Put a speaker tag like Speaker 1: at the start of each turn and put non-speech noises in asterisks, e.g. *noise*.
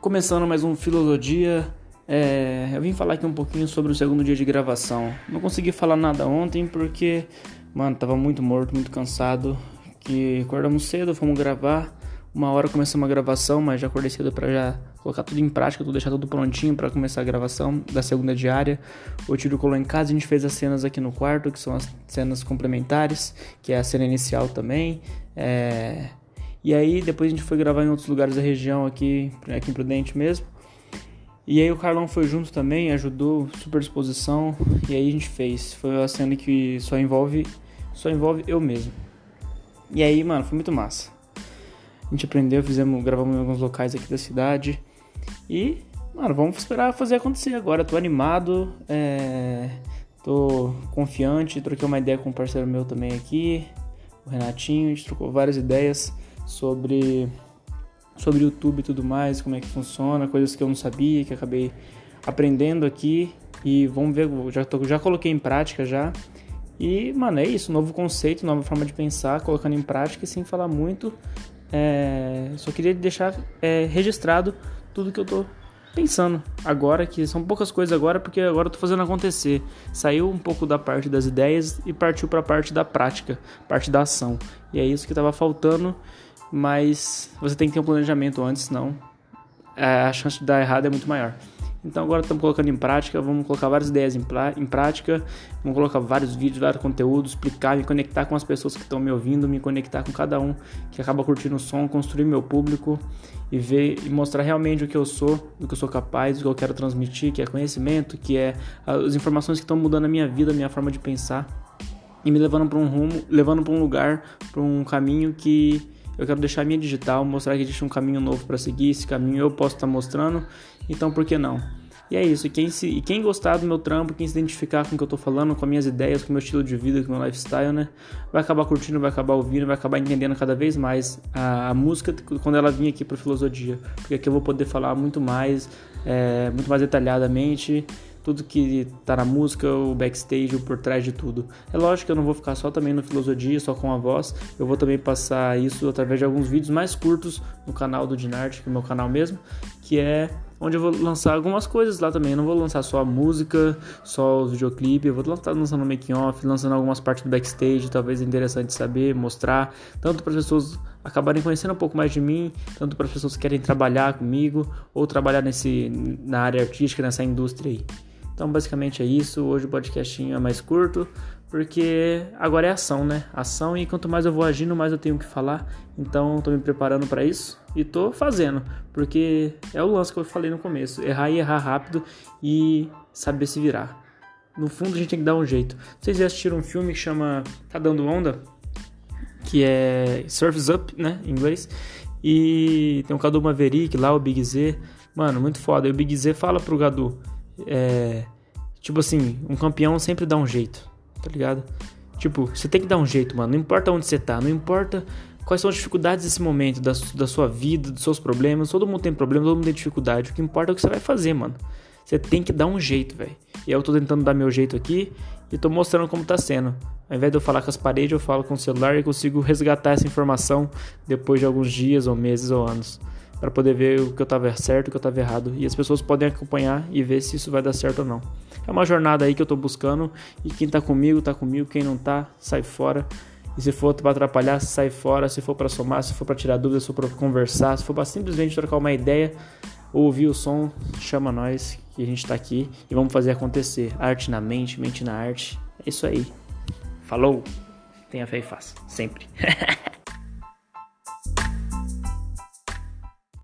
Speaker 1: Começando mais um Filosofia, é, eu vim falar aqui um pouquinho sobre o segundo dia de gravação. Não consegui falar nada ontem porque, mano, tava muito morto, muito cansado. Que acordamos cedo, fomos gravar. Uma hora começamos a gravação, mas já acordei cedo para já colocar tudo em prática, tudo deixar tudo prontinho para começar a gravação da segunda diária. O Tiro colou em casa, a gente fez as cenas aqui no quarto, que são as cenas complementares, que é a cena inicial também. É, e aí depois a gente foi gravar em outros lugares da região aqui, aqui em Prudente mesmo. E aí o Carlão foi junto também, ajudou, super disposição, e aí a gente fez. Foi uma cena que só envolve só envolve eu mesmo. E aí, mano, foi muito massa. A gente aprendeu, fizemos, gravamos em alguns locais aqui da cidade. E, mano, vamos esperar fazer acontecer agora. Tô animado, é... tô confiante, troquei uma ideia com um parceiro meu também aqui, o Renatinho, a gente trocou várias ideias sobre sobre YouTube e tudo mais, como é que funciona, coisas que eu não sabia, que acabei aprendendo aqui e vamos ver, já tô, já coloquei em prática já. E, mano, é isso, novo conceito, nova forma de pensar, colocando em prática e sem falar muito. É, só queria deixar é, registrado tudo que eu tô pensando agora, que são poucas coisas agora, porque agora eu tô fazendo acontecer. Saiu um pouco da parte das ideias e partiu para a parte da prática, parte da ação. E é isso que tava faltando mas você tem que ter um planejamento antes, senão é, a chance de dar errado é muito maior. Então agora estamos colocando em prática, vamos colocar várias ideias em, em, prática, vamos colocar vários vídeos, vários conteúdos, explicar, me conectar com as pessoas que estão me ouvindo, me conectar com cada um que acaba curtindo o som, construir meu público e ver e mostrar realmente o que eu sou, o que eu sou capaz, o que eu quero transmitir, que é conhecimento, que é as informações que estão mudando a minha vida, a minha forma de pensar e me levando para um rumo, levando para um lugar, para um caminho que eu quero deixar minha digital, mostrar que existe um caminho novo para seguir. Esse caminho eu posso estar tá mostrando, então por que não? E é isso. E quem, se, e quem gostar do meu trampo, quem se identificar com o que eu tô falando, com as minhas ideias, com o meu estilo de vida, com o meu lifestyle, né? Vai acabar curtindo, vai acabar ouvindo, vai acabar entendendo cada vez mais a, a música quando ela vir aqui pro Filosofia. Porque aqui eu vou poder falar muito mais, é, muito mais detalhadamente tudo que tá na música, o backstage, o por trás de tudo. É lógico que eu não vou ficar só também no Filosofia, só com a voz, eu vou também passar isso através de alguns vídeos mais curtos no canal do Dinart, que é o meu canal mesmo, que é onde eu vou lançar algumas coisas lá também. Eu não vou lançar só a música, só os videoclipes, eu vou lançar lançando o making off, lançando algumas partes do backstage, talvez é interessante saber, mostrar, tanto para as pessoas acabarem conhecendo um pouco mais de mim, tanto para as pessoas que querem trabalhar comigo ou trabalhar nesse na área artística, nessa indústria aí. Então, basicamente é isso. Hoje o podcastinho é mais curto, porque agora é ação, né? Ação e quanto mais eu vou agindo, mais eu tenho que falar. Então, tô me preparando para isso e tô fazendo, porque é o lance que eu falei no começo: errar e errar rápido e saber se virar. No fundo, a gente tem que dar um jeito. Vocês já assistiram um filme que chama Tá Dando Onda? Que é Surf's Up, né? Em inglês. E tem o Cadu Maverick lá, o Big Z. Mano, muito foda. E o Big Z fala pro Gadu é, tipo assim, um campeão sempre dá um jeito, tá ligado? Tipo, você tem que dar um jeito, mano. Não importa onde você tá, não importa quais são as dificuldades desse momento, da, da sua vida, dos seus problemas. Todo mundo tem problema, todo mundo tem dificuldade. O que importa é o que você vai fazer, mano. Você tem que dar um jeito, velho. E eu tô tentando dar meu jeito aqui e tô mostrando como tá sendo. Ao invés de eu falar com as paredes, eu falo com o celular e consigo resgatar essa informação depois de alguns dias, ou meses, ou anos para poder ver o que eu estava certo o que eu estava errado. E as pessoas podem acompanhar e ver se isso vai dar certo ou não. É uma jornada aí que eu estou buscando e quem está comigo, está comigo. Quem não está, sai fora. E se for para atrapalhar, sai fora. Se for para somar, se for para tirar dúvidas, se for para conversar, se for para simplesmente trocar uma ideia, ouvir o som, chama nós que a gente está aqui e vamos fazer acontecer. Arte na mente, mente na arte. É isso aí. Falou! Tenha fé e faça. Sempre. *laughs*